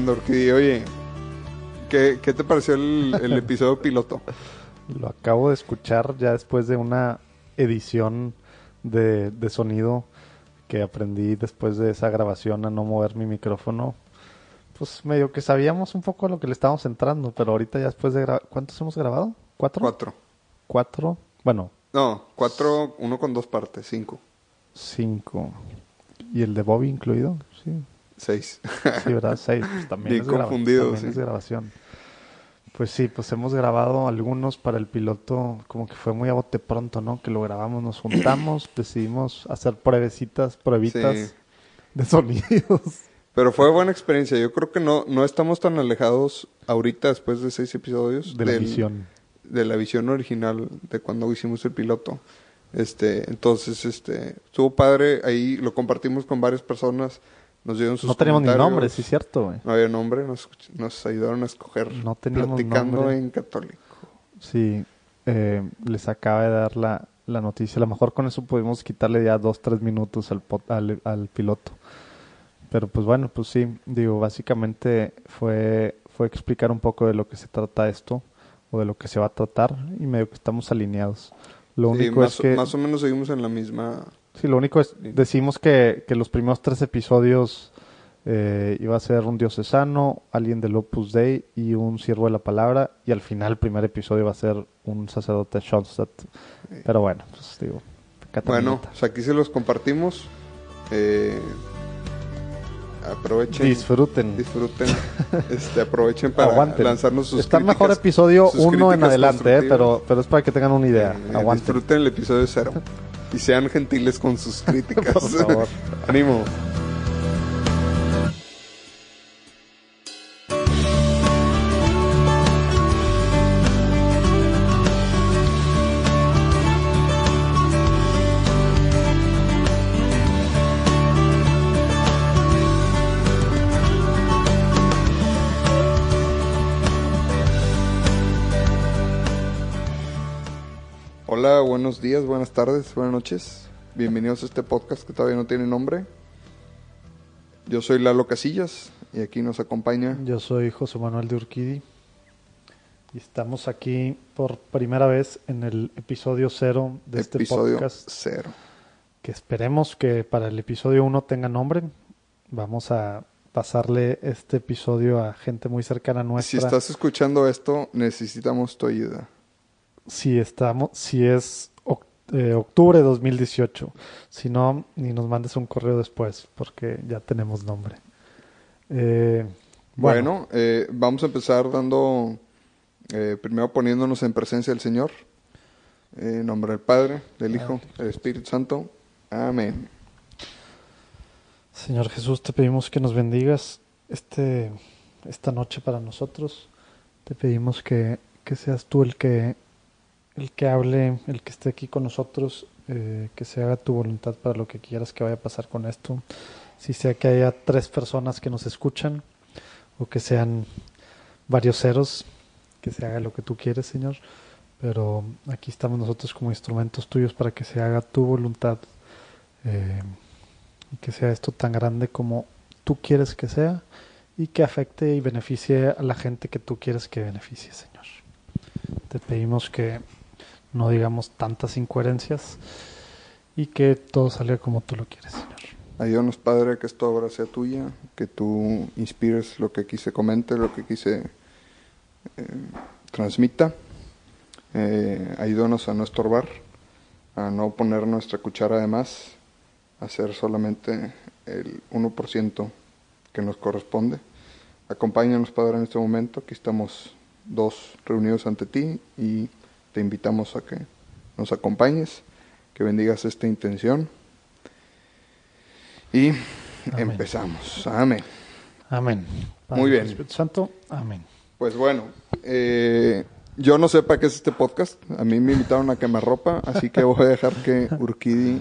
¿Qué onda? Oye, ¿qué, qué te pareció el, el episodio piloto? Lo acabo de escuchar ya después de una edición de, de sonido que aprendí después de esa grabación a no mover mi micrófono. Pues medio que sabíamos un poco a lo que le estábamos entrando, pero ahorita ya después de grabar... ¿Cuántos hemos grabado? ¿Cuatro? Cuatro. ¿Cuatro? Bueno, No, cuatro, uno con dos partes, cinco, cinco. ¿Y el de Bobby incluido? Sí, seis. sí ¿verdad? Seis. Pues también Bien es confundido, también sí. es grabación. Pues sí, pues hemos grabado algunos para el piloto, como que fue muy a bote pronto, ¿no? Que lo grabamos, nos juntamos, decidimos hacer pruebecitas, pruebitas Sí. de sonidos. Pero fue buena experiencia. Yo creo que no, no estamos tan alejados ahorita, después de seis episodios, de la del- visión. de la visión original de cuando hicimos el piloto. Este, entonces, este, estuvo padre. Ahí lo compartimos con varias personas. Nos dieron sus No teníamos ni nombre, sí cierto, güey. No había nombre, nos, nos ayudaron a escoger. No teníamos platicando nombre. en católico. Sí, eh, les acaba de dar la, la noticia. A lo mejor con eso pudimos quitarle ya dos, tres minutos al, al, al piloto. Pero pues bueno, pues sí, digo, básicamente fue, fue explicar un poco de lo que se trata esto o de lo que se va a tratar y medio que estamos alineados. Lo Sí, único más, es que... más o menos seguimos en la misma. Sí, lo único es, decimos que, que los primeros tres episodios eh, iba a ser un diocesano, alguien del Opus Dei y un siervo de la palabra, y al final el primer episodio va a ser un sacerdote Schoenstatt. Pero bueno, pues digo, Bueno, pues aquí se los compartimos. Eh, aprovechen. disfruten. disfruten. este, aprovechen para Aguanten. lanzarnos sus Está críticas. mejor episodio 1 en adelante, eh, pero, pero es para que tengan una idea. Eh, Aguanten. Disfruten el episodio cero. Y sean gentiles con sus críticas. Por favor. Ánimo. Hola, buenos días, buenas tardes, buenas noches. Bienvenidos a este podcast que todavía no tiene nombre. Yo soy Lalo Casillas y aquí nos acompaña. Yo soy José Manuel de Urquidi y estamos aquí por primera vez en el episodio cero de este episodio podcast. cero. que esperemos que para el episodio 1 tenga nombre. Vamos a pasarle este episodio a gente muy cercana a Si nuestra. estás escuchando esto, necesitamos tu ayuda. Si estamos, si es eh, octubre de 2018. Si no, ni nos mandes un correo después, porque ya tenemos nombre. Eh, bueno, Bueno, eh, vamos a empezar dando, primero poniéndonos en presencia del Señor. En nombre del Padre, del Hijo, del Espíritu Santo. Amén. Señor Jesús, te pedimos que nos bendigas este, esta noche para nosotros. Te pedimos que, que seas tú el que, el que hable, el que esté aquí con nosotros, eh, que se haga tu voluntad para lo que quieras que vaya a pasar con esto. Si sea que haya tres personas que nos escuchan o que sean varios ceros, que se haga lo que tú quieres, Señor. Pero aquí estamos nosotros como instrumentos tuyos para que se haga tu voluntad. eh, y que sea esto tan grande como tú quieres que sea y que afecte y beneficie a la gente que tú quieres que beneficie, Señor. Te pedimos que no digamos tantas incoherencias y que todo salga como tú lo quieres, Señor. Ayúdanos, Padre, que esta obra sea tuya, que tú inspires lo que aquí se comente, lo que aquí se eh, transmita. Eh, ayúdanos a no estorbar, a no poner nuestra cuchara de más, a hacer solamente el 1% que nos corresponde. Acompáñanos, Padre, en este momento. Aquí estamos dos reunidos ante ti y te invitamos a que nos acompañes, que bendigas esta intención. Y Amén. empezamos. Amén. Amén. Muy bien. Espíritu Santo, amén. Pues bueno, eh, yo no sé para qué es este podcast. A mí me invitaron a quemar ropa, así que voy a dejar que Urquidi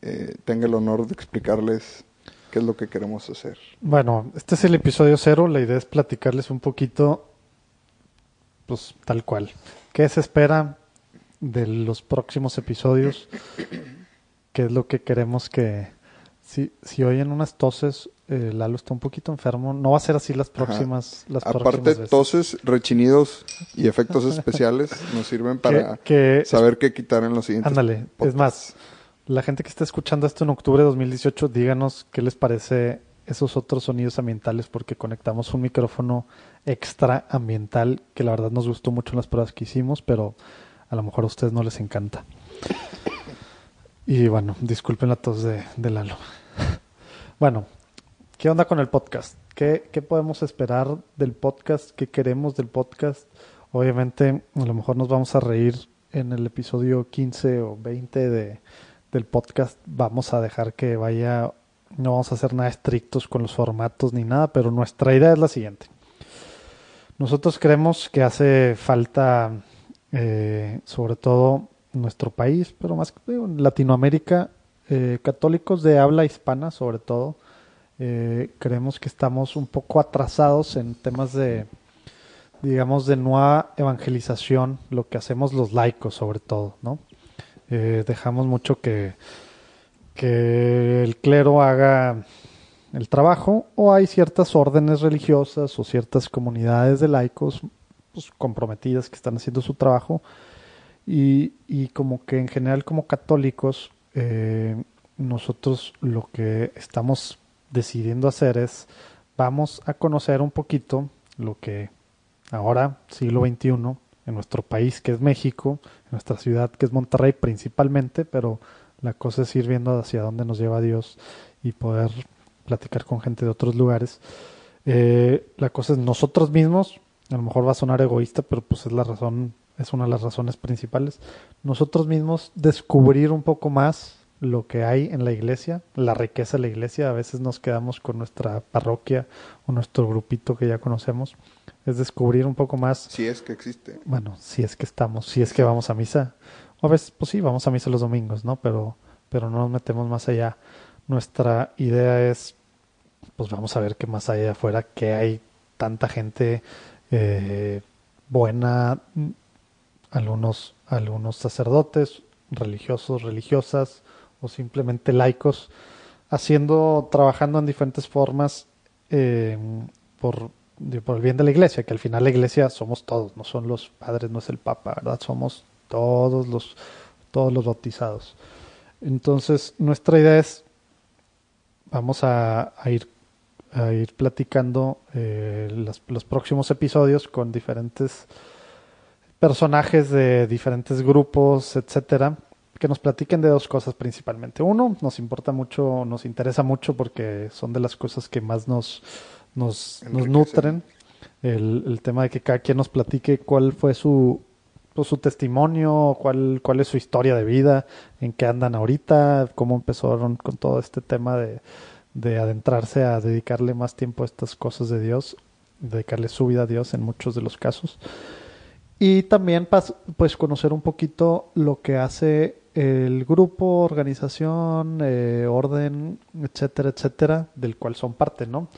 eh, tenga el honor de explicarles qué es lo que queremos hacer. Bueno, este es el episodio cero. La idea es platicarles un poquito, pues tal cual. ¿Qué se espera de los próximos episodios? ¿Qué es lo que queremos que si, si oyen unas toses, eh, Lalo está un poquito enfermo. No va a ser así las próximas, las próximas Aparte, veces. toses, rechinidos y efectos especiales nos sirven para que- saber qué quitar en los siguientes. Ándale, es más, la gente que está escuchando esto en octubre de 2018, díganos qué les parece esos otros sonidos ambientales, porque conectamos un micrófono extra ambiental que la verdad nos gustó mucho en las pruebas que hicimos, pero a lo mejor a ustedes no les encanta. Y bueno, disculpen la tos de, Lalo. Bueno, ¿qué onda con el podcast? ¿Qué, ¿Qué podemos esperar del podcast? ¿Qué queremos del podcast? Obviamente, a lo mejor nos vamos a reír en el episodio 15 o 20 de, del podcast. Vamos a dejar que vaya, no vamos a hacer nada estrictos con los formatos ni nada, pero nuestra idea es la siguiente. Nosotros creemos que hace falta, eh, sobre todo nuestro país, pero más que Latinoamérica, eh, católicos de habla hispana, sobre todo, eh, creemos que estamos un poco atrasados en temas de, digamos, de nueva evangelización, lo que hacemos los laicos, sobre todo, ¿no? Dejamos mucho que, que el clero haga el trabajo o hay ciertas órdenes religiosas o ciertas comunidades de laicos pues, comprometidas que están haciendo su trabajo. Y, y como que en general como católicos eh, nosotros lo que estamos decidiendo hacer es vamos a conocer un poquito lo que ahora, siglo XXI, en nuestro país que es México, en nuestra ciudad que es Monterrey principalmente, pero la cosa es ir viendo hacia dónde nos lleva Dios y poder platicar con gente de otros lugares. Eh, la cosa es nosotros mismos, a lo mejor va a sonar egoísta, pero pues es la razón, es una de las razones principales. Nosotros mismos descubrir un poco más lo que hay en la iglesia, la riqueza de la iglesia. A veces nos quedamos con nuestra parroquia o nuestro grupito que ya conocemos. Es descubrir un poco más Si es que existe. bueno, si es que estamos, si es que vamos a misa. A veces, pues sí, vamos a misa los domingos, ¿no? Pero, pero no nos metemos más allá. Nuestra idea es, pues vamos a ver qué más hay afuera, que hay tanta gente eh, buena, algunos, algunos sacerdotes, religiosos, religiosas, o simplemente laicos, haciendo, trabajando en diferentes formas eh, por, por el bien de la iglesia, que al final la iglesia somos todos, no son los padres, no es el papa, ¿verdad? Somos todos los, todos los bautizados. Entonces, nuestra idea es, vamos a, a ir, a ir platicando eh, las- los próximos episodios con diferentes personajes de diferentes grupos, etcétera, que nos platiquen de dos cosas principalmente. Uno, nos importa mucho, nos interesa mucho porque son de las cosas que más nos, nos, nutren. El, el tema de que cada quien nos platique cuál fue su, pues, su testimonio, cuál, cuál es su historia de vida, en qué andan ahorita, cómo empezaron con todo este tema de, de adentrarse a dedicarle más tiempo a estas cosas de Dios, dedicarle su vida a Dios en muchos de los casos. Y también pues conocer un poquito lo que hace el grupo, organización, eh, orden, etcétera, etcétera, del cual son parte, ¿no?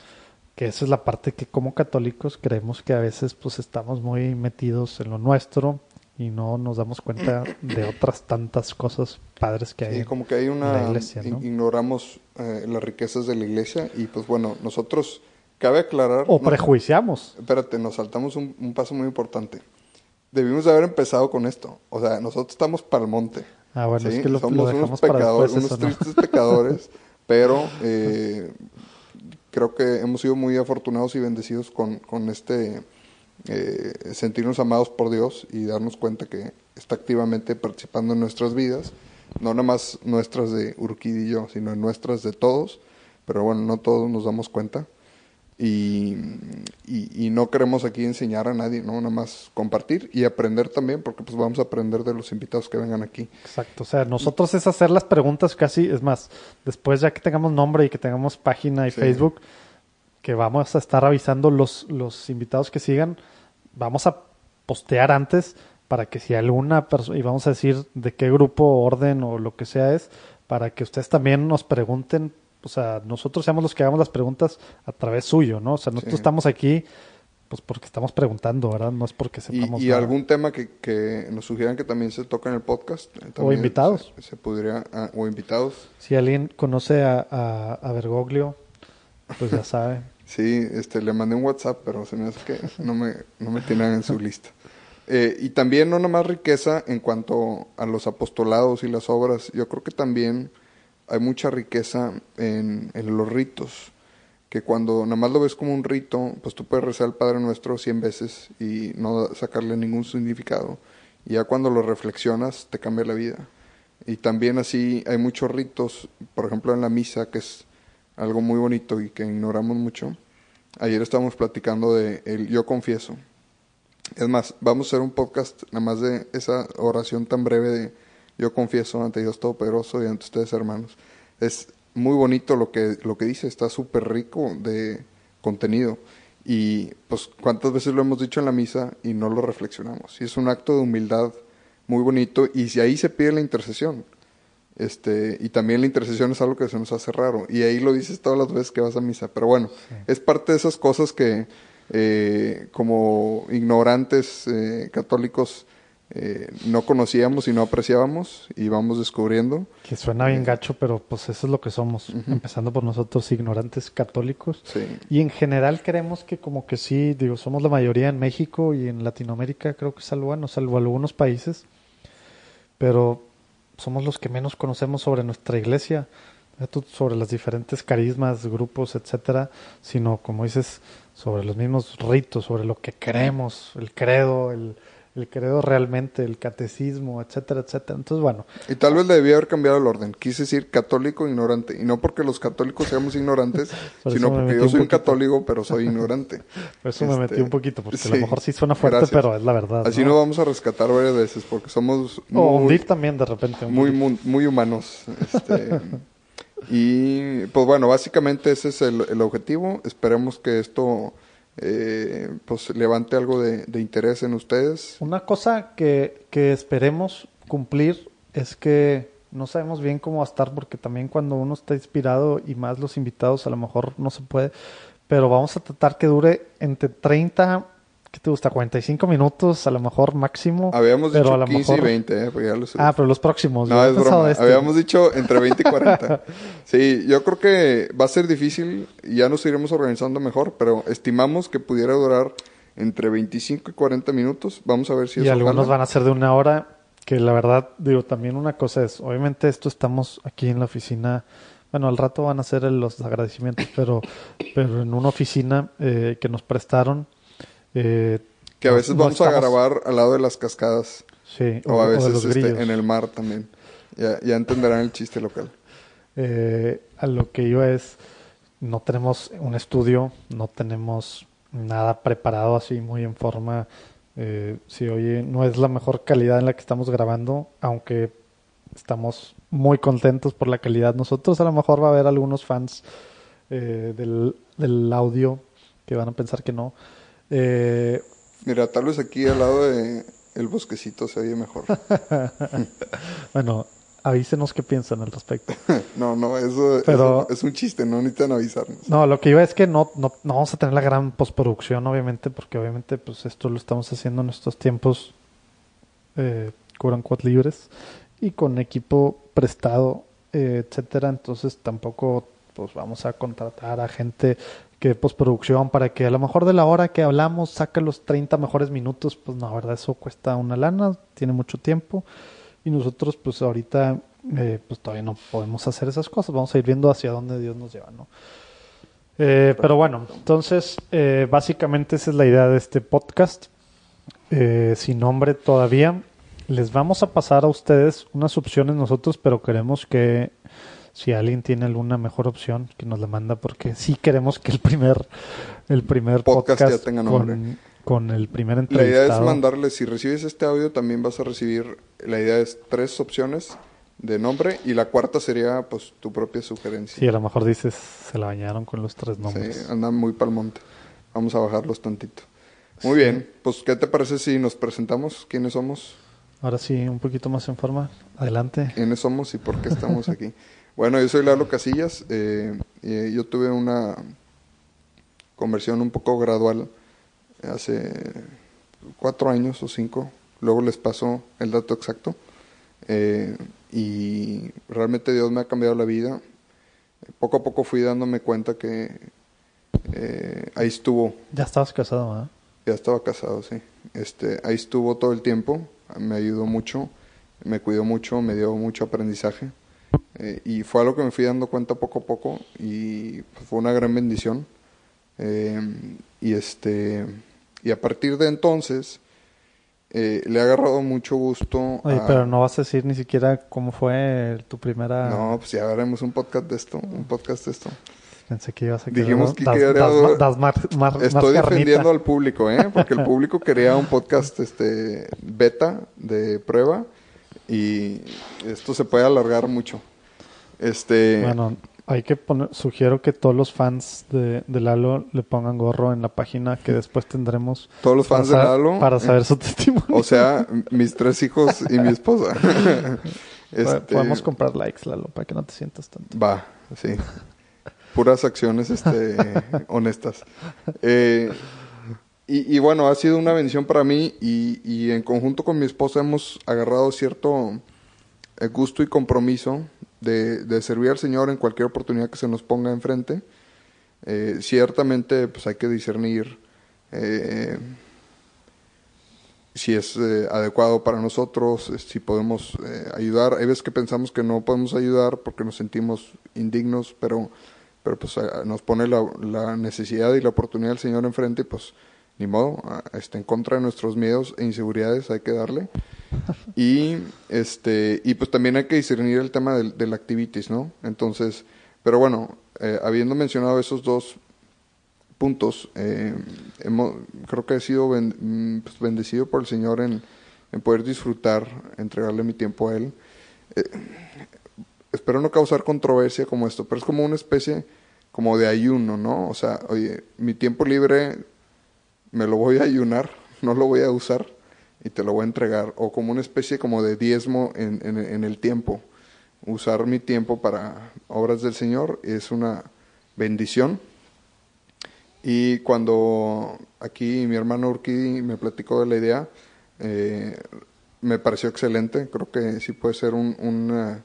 Que esa es la parte que como católicos creemos que a veces pues estamos muy metidos en lo nuestro y no nos damos cuenta de otras tantas cosas padres que hay. Sí, como que hay una... la iglesia, ¿no? in- Ignoramos eh, las riquezas de la iglesia y pues bueno, nosotros, cabe aclarar... O no- prejuiciamos. Espérate, nos saltamos un, un paso muy importante. Debimos de haber empezado con esto. O sea, nosotros estamos para el monte. Ah, bueno, ¿sí? es que lo, Somos lo unos pecadores, unos eso, ¿no? tristes pecadores, pero eh, creo que hemos sido muy afortunados y bendecidos con, con este eh, sentirnos amados por Dios y darnos cuenta que está activamente participando en nuestras vidas, no nada más nuestras de Urquid y yo, sino en nuestras de todos, pero bueno, no todos nos damos cuenta. Y, y, y no queremos aquí enseñar a nadie, ¿no? Nada más compartir y aprender también, porque pues vamos a aprender de los invitados que vengan aquí. Exacto, o sea, nosotros es hacer las preguntas casi, es más, después ya que tengamos nombre y que tengamos página y Sí. Facebook, que vamos a estar avisando los, los invitados que sigan, vamos a postear antes para que si alguna persona, y vamos a decir de qué grupo, orden o lo que sea es, para que ustedes también nos pregunten, o sea, nosotros seamos los que hagamos las preguntas a través suyo, ¿no? O sea, nosotros Sí. estamos aquí pues porque estamos preguntando, ¿verdad? No es porque sepamos. Y, y algún tema que, que, nos sugieran que también se toca en el podcast. Eh, o invitados. Se, se podría, ah, o invitados. Si alguien conoce a, a, a Bergoglio, pues ya sabe. sí, este, le mandé un WhatsApp, pero se me hace que no me, no me tienen en su lista. Eh, y también no nomás riqueza en cuanto a los apostolados y las obras, yo creo que también hay mucha riqueza en, en los ritos que cuando nada más lo ves como un rito, pues tú puedes rezar al Padre Nuestro cien veces y no sacarle ningún significado. Y ya cuando lo reflexionas, te cambia la vida. Y también así hay muchos ritos, por ejemplo en la misa, que es algo muy bonito y que ignoramos mucho. Ayer estábamos platicando de el yo confieso. Es más, vamos a hacer un podcast nada más de esa oración tan breve de yo confieso ante Dios Todopoderoso y ante ustedes hermanos. Es muy bonito lo que, lo que dice, está súper rico de contenido. Y pues cuántas veces lo hemos dicho en la misa y no lo reflexionamos. Y es un acto de humildad muy bonito y si ahí se pide la intercesión. Este, y también la intercesión es algo que se nos hace raro. Y ahí lo dices todas las veces que vas a misa. Pero bueno, es parte de esas cosas que eh, como ignorantes eh, católicos eh, no conocíamos y no apreciábamos y vamos descubriendo. Que suena bien gacho, pero pues eso es lo que somos, empezando por nosotros ignorantes católicos. Y en general creemos que como que sí, digo, somos la mayoría en México y en Latinoamérica, creo que salvo, bueno, salvo algunos países, pero somos los que menos conocemos sobre nuestra iglesia, sobre los diferentes carismas, grupos, etcétera, sino como dices, sobre los mismos ritos, sobre lo que creemos, el credo, el el credo realmente, el catecismo, etcétera, etcétera. Entonces, bueno. Y tal vez le debía haber cambiado el orden. Quise decir católico ignorante. Y no porque los católicos seamos ignorantes, sino porque yo soy un, católico, pero soy ignorante. Por eso me metí un este, poquito, porque a lo mejor sí suena fuerte, pero es la verdad. Así ¿no? vamos a rescatar varias veces, porque somos. Muy, o hundir también de repente. Muy, muy, humanos. Este, y pues bueno, básicamente ese es el, el objetivo. Esperemos que esto eh, pues levante algo de, interés en ustedes. Una cosa que, que esperemos cumplir es que no sabemos bien cómo va a estar porque también cuando uno está inspirado y más los invitados a lo mejor no se puede, pero vamos a tratar que dure entre 30 ¿qué te gusta? 45 minutos a lo mejor máximo. Habíamos pero dicho a lo 15 mejor... y 20, eh, pues ya Ah, pero los próximos. No, es broma. Este. Habíamos dicho entre 20 y 40. sí, yo creo que va a ser difícil y ya nos iremos organizando mejor, pero estimamos que pudiera durar entre 25 y 40 minutos. Vamos a ver si Y algunos van a ser de una hora, que la verdad, digo, también una cosa es, obviamente esto estamos aquí en la oficina bueno, al rato van a ser los agradecimientos, pero, pero en una oficina eh, que nos prestaron eh, que a veces vamos a grabar al lado de las cascadas. Sí, o, a veces este, en el mar también. Ya, ya entenderán el chiste local. Eh, a lo que yo es, no tenemos un estudio, no tenemos nada preparado así muy en forma. Eh, si oye, no es la mejor calidad en la que estamos grabando, aunque estamos muy contentos por la calidad. Nosotros a lo mejor va a haber algunos fans eh, del, del audio que van a pensar que no. Eh, Mira, tal vez aquí al lado de el bosquecito se oye mejor. bueno, avísenos qué piensan al respecto. no, no, eso, es un chiste, no necesitan avisarnos. No, lo que iba es que no, no, no vamos a tener la gran postproducción, obviamente, porque obviamente pues esto lo estamos haciendo en estos tiempos eh, libres y con equipo prestado, eh, etcétera. Entonces tampoco pues vamos a contratar a gente que postproducción para que a lo mejor de la hora que hablamos saque los 30 mejores minutos, pues no, verdad, eso cuesta una lana, tiene mucho tiempo. Y nosotros pues ahorita eh, pues todavía no podemos hacer esas cosas, vamos a ir viendo hacia dónde Dios nos lleva, ¿no? Eh, pero bueno, entonces eh, básicamente esa es la idea de este podcast, sin nombre todavía. Les vamos a pasar a ustedes unas opciones nosotros, pero queremos que si alguien tiene alguna mejor opción, que nos la manda, porque sí queremos que el primer, el primer podcast, ya tenga nombre. Con, el primer entrevistado. La idea es mandarle, si recibes este audio, también vas a recibir, la idea es tres opciones de nombre y la cuarta sería pues tu propia sugerencia. Sí, a lo mejor dices, se la bañaron con los tres nombres. Sí, andan muy pal monte. Vamos a bajarlos tantito. Muy bien, pues ¿qué te parece si nos presentamos? ¿Quiénes somos? Ahora sí, un poquito más en forma. Adelante. ¿Quiénes somos y por qué estamos aquí? Bueno, yo soy Lalo Casillas. Eh, yo tuve una conversión un poco gradual hace cuatro años o cinco. Luego les paso el dato exacto. Eh, y realmente Dios me ha cambiado la vida. Poco a poco fui dándome cuenta que eh, ahí estuvo. Ya estabas casado, ¿eh? Ya estaba casado, sí. Este, ahí estuvo todo el tiempo. Me ayudó mucho, me cuidó mucho, me dio mucho aprendizaje. Eh, y fue algo que me fui dando cuenta poco a poco y fue una gran bendición. Eh, y este y a partir de entonces eh, le ha agarrado mucho gusto. Oye, pero no vas a decir ni siquiera cómo fue tu primera. No, pues ya haremos un podcast de esto, un podcast de esto. Pensé que ibas a Dijimos que Estoy defendiendo al público, ¿eh? Porque el público quería un podcast este beta de prueba y esto se puede alargar mucho. Este. Bueno, hay que poner, sugiero que todos los fans de, Lalo le pongan gorro en la página que después tendremos. Todos los fans de Lalo. Para saber su testimonio. O sea, mis tres hijos y mi esposa. este, Podemos comprar likes, Lalo, para que no te sientas tanto. Va, sí. Puras acciones este, honestas. Eh, y, bueno, ha sido una bendición para mí y, y en conjunto con mi esposa hemos agarrado cierto eh, gusto y compromiso de, servir al Señor en cualquier oportunidad que se nos ponga enfrente. Eh, ciertamente pues hay que discernir eh, si es eh, adecuado para nosotros, si podemos ayudar. Hay veces que pensamos que no podemos ayudar porque nos sentimos indignos, pero, pero pues nos pone la, la, necesidad y la oportunidad del Señor enfrente y pues ni modo, está en contra de nuestros miedos e inseguridades hay que darle. y este y pues también hay que discernir el tema del, del activities, ¿no? Entonces, pero bueno, eh, habiendo mencionado esos dos puntos, eh, hemos, creo que he sido mm, pues, bendecido por el Señor en, en, poder disfrutar, entregarle mi tiempo a Él. Eh, espero no causar controversia como esto, pero es como una especie como de ayuno, ¿no? O sea, oye, mi tiempo libre me lo voy a ayunar, no lo voy a usar y te lo voy a entregar, o como una especie como de diezmo en, en, el tiempo. Usar mi tiempo para obras del Señor es una bendición. Y cuando aquí mi hermano Urquidi me platicó de la idea, eh, me pareció excelente. Creo que sí puede ser un, un,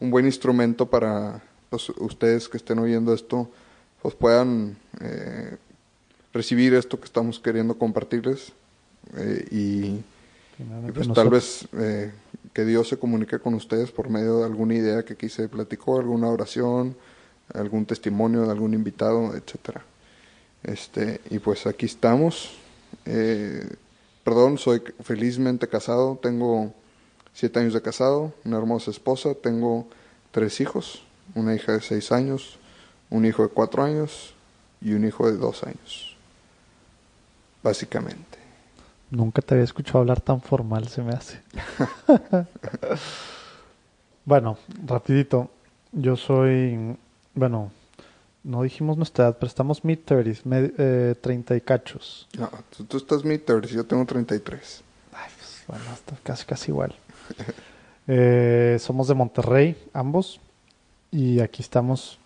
un buen instrumento para los, ustedes que estén oyendo esto, pues puedan eh, recibir esto que estamos queriendo compartirles eh, y pues tal vez eh, que Dios se comunique con ustedes por medio de alguna idea que quise platicó, alguna oración, algún testimonio de algún invitado, etcétera. Este, y pues aquí estamos. Eh, perdón, soy felizmente casado, tengo siete años de casado, una hermosa esposa, tengo tres hijos, una hija de seis años, un hijo de cuatro años y un hijo de dos años. Básicamente. Nunca te había escuchado hablar tan formal, se me hace. bueno, rapidito. Yo soy, bueno, no dijimos nuestra edad, pero estamos mid-30s, eh, 30 y cachos. No, tú, estás mid-30s, yo tengo 33. Ay, pues, bueno, está casi, casi igual. eh, somos de Monterrey, ambos, y aquí estamos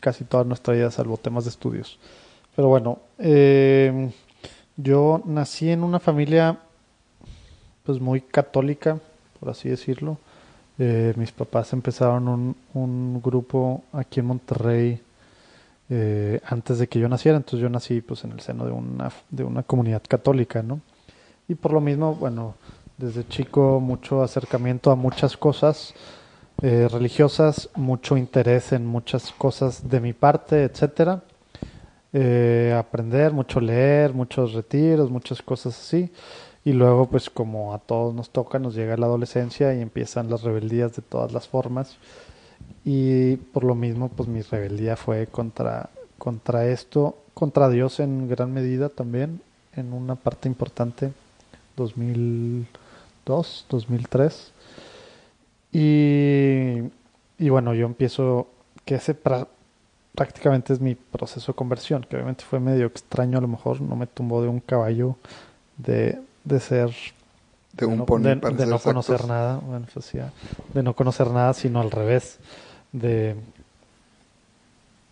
casi toda nuestra vida, salvo temas de estudios. Pero bueno, eh, yo nací en una familia pues muy católica, por así decirlo. Eh, mis papás empezaron un, grupo aquí en Monterrey eh, antes de que yo naciera, entonces yo nací pues en el seno de una, de una comunidad católica, ¿no? Y por lo mismo, bueno, desde chico mucho acercamiento a muchas cosas eh, religiosas, mucho interés en muchas cosas de mi parte, etcétera eh, aprender, mucho leer, muchos retiros, muchas cosas así. Y luego, pues como a todos nos toca, nos llega la adolescencia y empiezan las rebeldías de todas las formas. Y por lo mismo, pues mi rebeldía fue contra, contra esto, contra Dios en gran medida también, en una parte importante, 2002, 2003. Y, y bueno, yo empiezo, que ese prácticamente es mi proceso de conversión, que obviamente fue medio extraño a lo mejor, no me tumbó de un caballo de, de ser... De un de, de, no conocer nada, bueno, pues de no conocer nada, sino al revés, de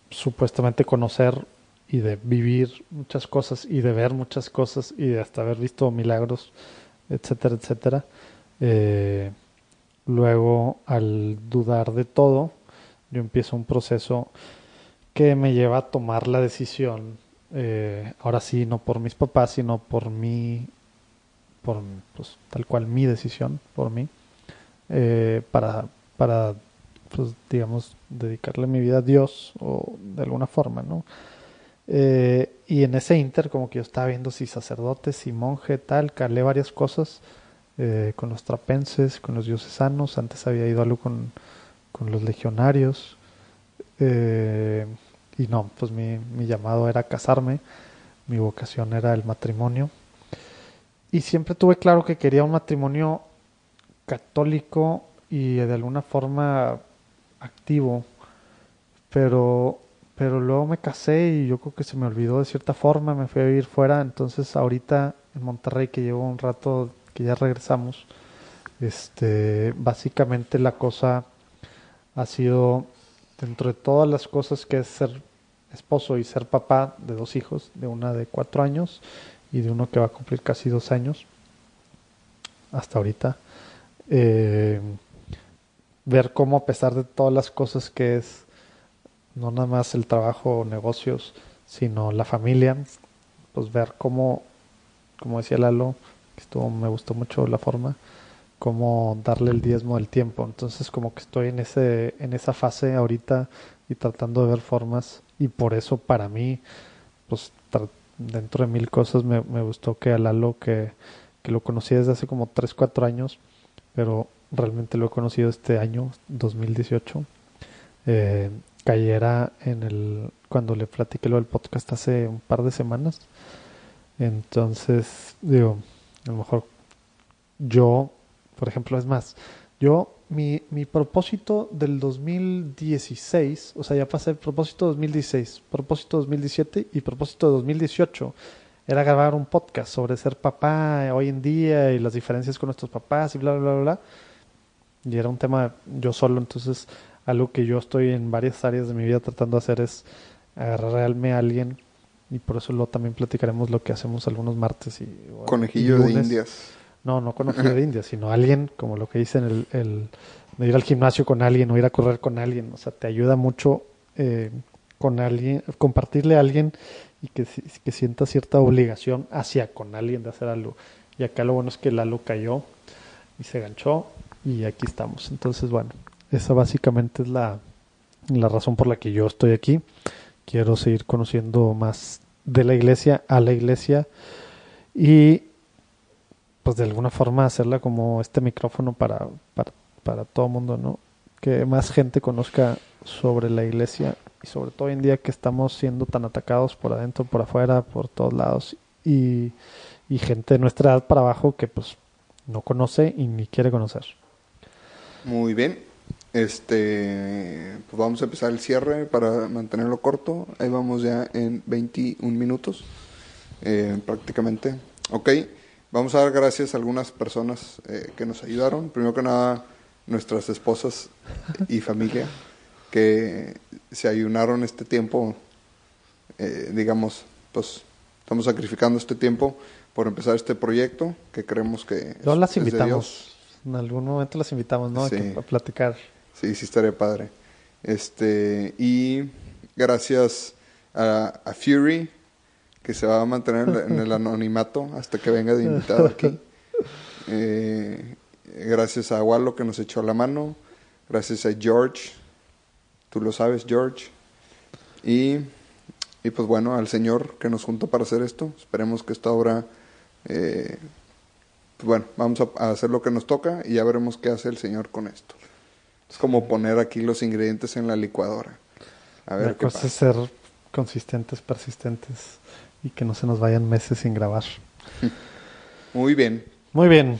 supuestamente conocer y de vivir muchas cosas y de ver muchas cosas y de hasta haber visto milagros, etcétera, etcétera. Eh, luego, al dudar de todo, yo empiezo un proceso que me lleva a tomar la decisión, eh, ahora sí, no por mis papás, sino por mí, por pues, tal cual mi decisión, por mí, eh, para, para pues, digamos, dedicarle mi vida a Dios o de alguna forma, ¿no? Eh, y en ese inter, como que yo estaba viendo si sacerdotes, si monje, tal, calé varias cosas eh, con los trapenses, con los diocesanos. Antes había ido algo con, con los legionarios. Eh, y no, pues mi, mi llamado era casarme, mi vocación era el matrimonio. Y siempre tuve claro que quería un matrimonio católico y de alguna forma activo, pero, pero luego me casé y yo creo que se me olvidó de cierta forma, me fui a vivir fuera, entonces ahorita en Monterrey que llevo un rato que ya regresamos, este, básicamente la cosa ha sido dentro de todas las cosas que es ser esposo y ser papá de dos hijos, de una de cuatro años y de uno que va a cumplir casi dos años, hasta ahorita. Eh, ver cómo a pesar de todas las cosas que es no nada más el trabajo o negocios, sino la familia, pues ver cómo, como decía Lalo, que estuvo, me gustó mucho la forma, cómo darle el diezmo del tiempo. Entonces como que estoy en ese, en esa fase ahorita y tratando de ver formas y por eso para mí, pues dentro de mil cosas me, me gustó que a Lalo que, que lo conocí desde hace como 3, 4 años, pero realmente lo he conocido este año, 2018. Eh, cayera en el cuando le platiqué lo del podcast hace un par de semanas. Entonces, digo, a lo mejor yo, por ejemplo, es más, yo, mi, mi propósito del 2016, o sea, ya pasé propósito 2016, propósito 2017 y propósito 2018 era grabar un podcast sobre ser papá hoy en día y las diferencias con nuestros papás y bla, bla, bla, bla. Y era un tema yo solo, entonces algo que yo estoy en varias áreas de mi vida tratando de hacer es agarrarme a alguien y por eso lo también platicaremos lo que hacemos algunos martes y conejillo de indias no no conejillo de indias sino alguien como lo que dicen el, el de ir al gimnasio con alguien o ir a correr con alguien o sea te ayuda mucho eh, con alguien compartirle a alguien y que, que sienta cierta obligación hacia con alguien de hacer algo y acá lo bueno es que Lalo cayó y se ganchó y aquí estamos. Entonces, bueno, esa básicamente es la, la razón por la que yo estoy aquí. Quiero seguir conociendo más de la iglesia a la iglesia y pues de alguna forma hacerla como este micrófono para, para, para todo mundo, ¿no? Que más gente conozca sobre la iglesia y sobre todo hoy en día que estamos siendo tan atacados por adentro, por afuera, por todos lados y, y gente de nuestra edad para abajo que pues no conoce y ni quiere conocer. Muy bien. Este, pues vamos a empezar el cierre para mantenerlo corto. Ahí vamos ya en 21 minutos, eh, prácticamente. Ok, vamos a dar gracias a algunas personas eh, que nos ayudaron. Primero que nada, nuestras esposas y familia que se ayunaron este tiempo. Eh, digamos, pues estamos sacrificando este tiempo por empezar este proyecto que creemos que no las invitamos en algún momento las invitamos, ¿no? A, platicar. Sí, sí estaría padre. Este, y gracias a, Fury, que se va a mantener en el anonimato hasta que venga de invitado aquí. Eh, gracias a Wallo que nos echó la mano. Gracias a George. Tú lo sabes, George. Y, y pues bueno, al Señor que nos juntó para hacer esto. Esperemos que esta obra eh, bueno, vamos a hacer lo que nos toca y ya veremos qué hace el Señor con esto. Es como poner aquí los ingredientes en la licuadora. A ver la qué cosa pasa. es ser consistentes, persistentes y que no se nos vayan meses sin grabar. Muy bien. Muy bien.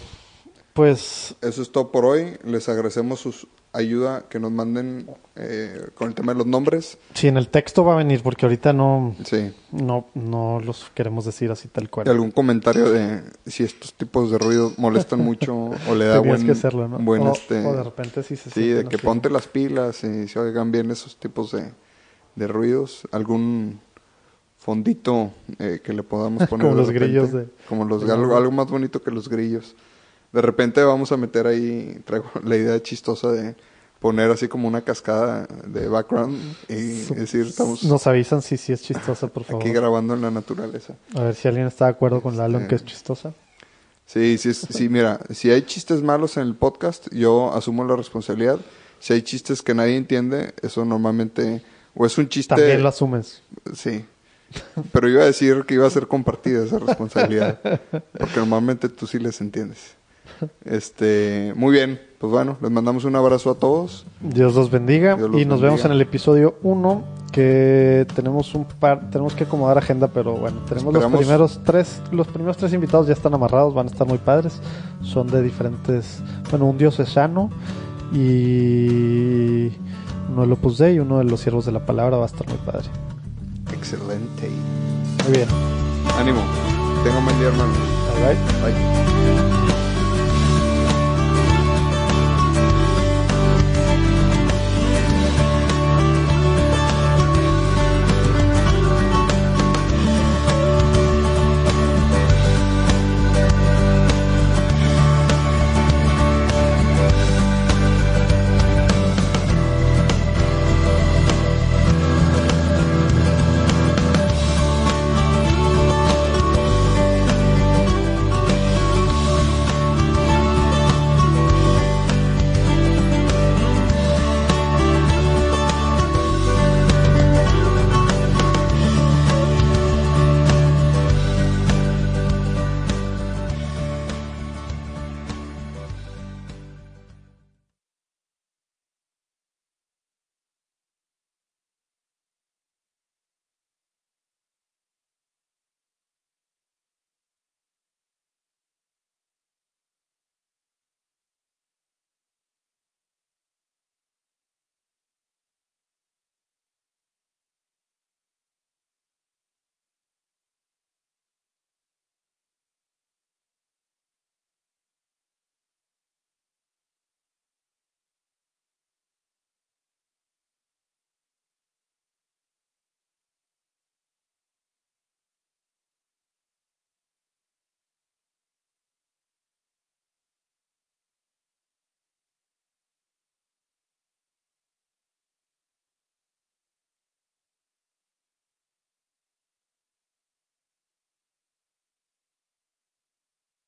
Pues eso es todo por hoy. Les agradecemos sus ayuda que nos manden eh, con el tema de los nombres. Sí, en el texto va a venir porque ahorita no, sí. no, no los queremos decir así tal cual. algún comentario de si estos tipos de ruidos molestan mucho o le da buen, que hacerlo, ¿no? buen o, este, o de repente sí se Sí, de que ponte las pilas y se oigan bien esos tipos de, de ruidos. Algún fondito eh, que le podamos poner. Como los repente. grillos de- Como los algo, algo más bonito que los grillos. De repente vamos a meter ahí, traigo la idea chistosa de poner así como una cascada de background y decir, estamos Nos avisan si sí es chistosa, por favor. aquí grabando en la naturaleza. A ver si alguien está de acuerdo con Lalo en Este- que es chistosa. Sí, sí, sí, mira, si hay chistes malos en el podcast, yo asumo la responsabilidad. Si hay chistes que nadie entiende, eso normalmente, o es un chiste... También lo asumes. Sí. Pero iba a decir que iba a ser compartida esa responsabilidad. Porque normalmente tú sí les entiendes. Este, muy bien. Pues bueno, les mandamos un abrazo a todos. Dios los bendiga Dios los y nos vemos en el episodio 1 que tenemos un par tenemos que acomodar agenda pero bueno tenemos Esperamos- los primeros tres los primeros tres invitados ya están amarrados van a estar muy padres son de diferentes bueno un diocesano y uno del Opus Dei y uno de los siervos de la palabra va a estar muy padre Excelente. muy bien Ánimo. Tengan buen día, hermanos. bye bye Bye.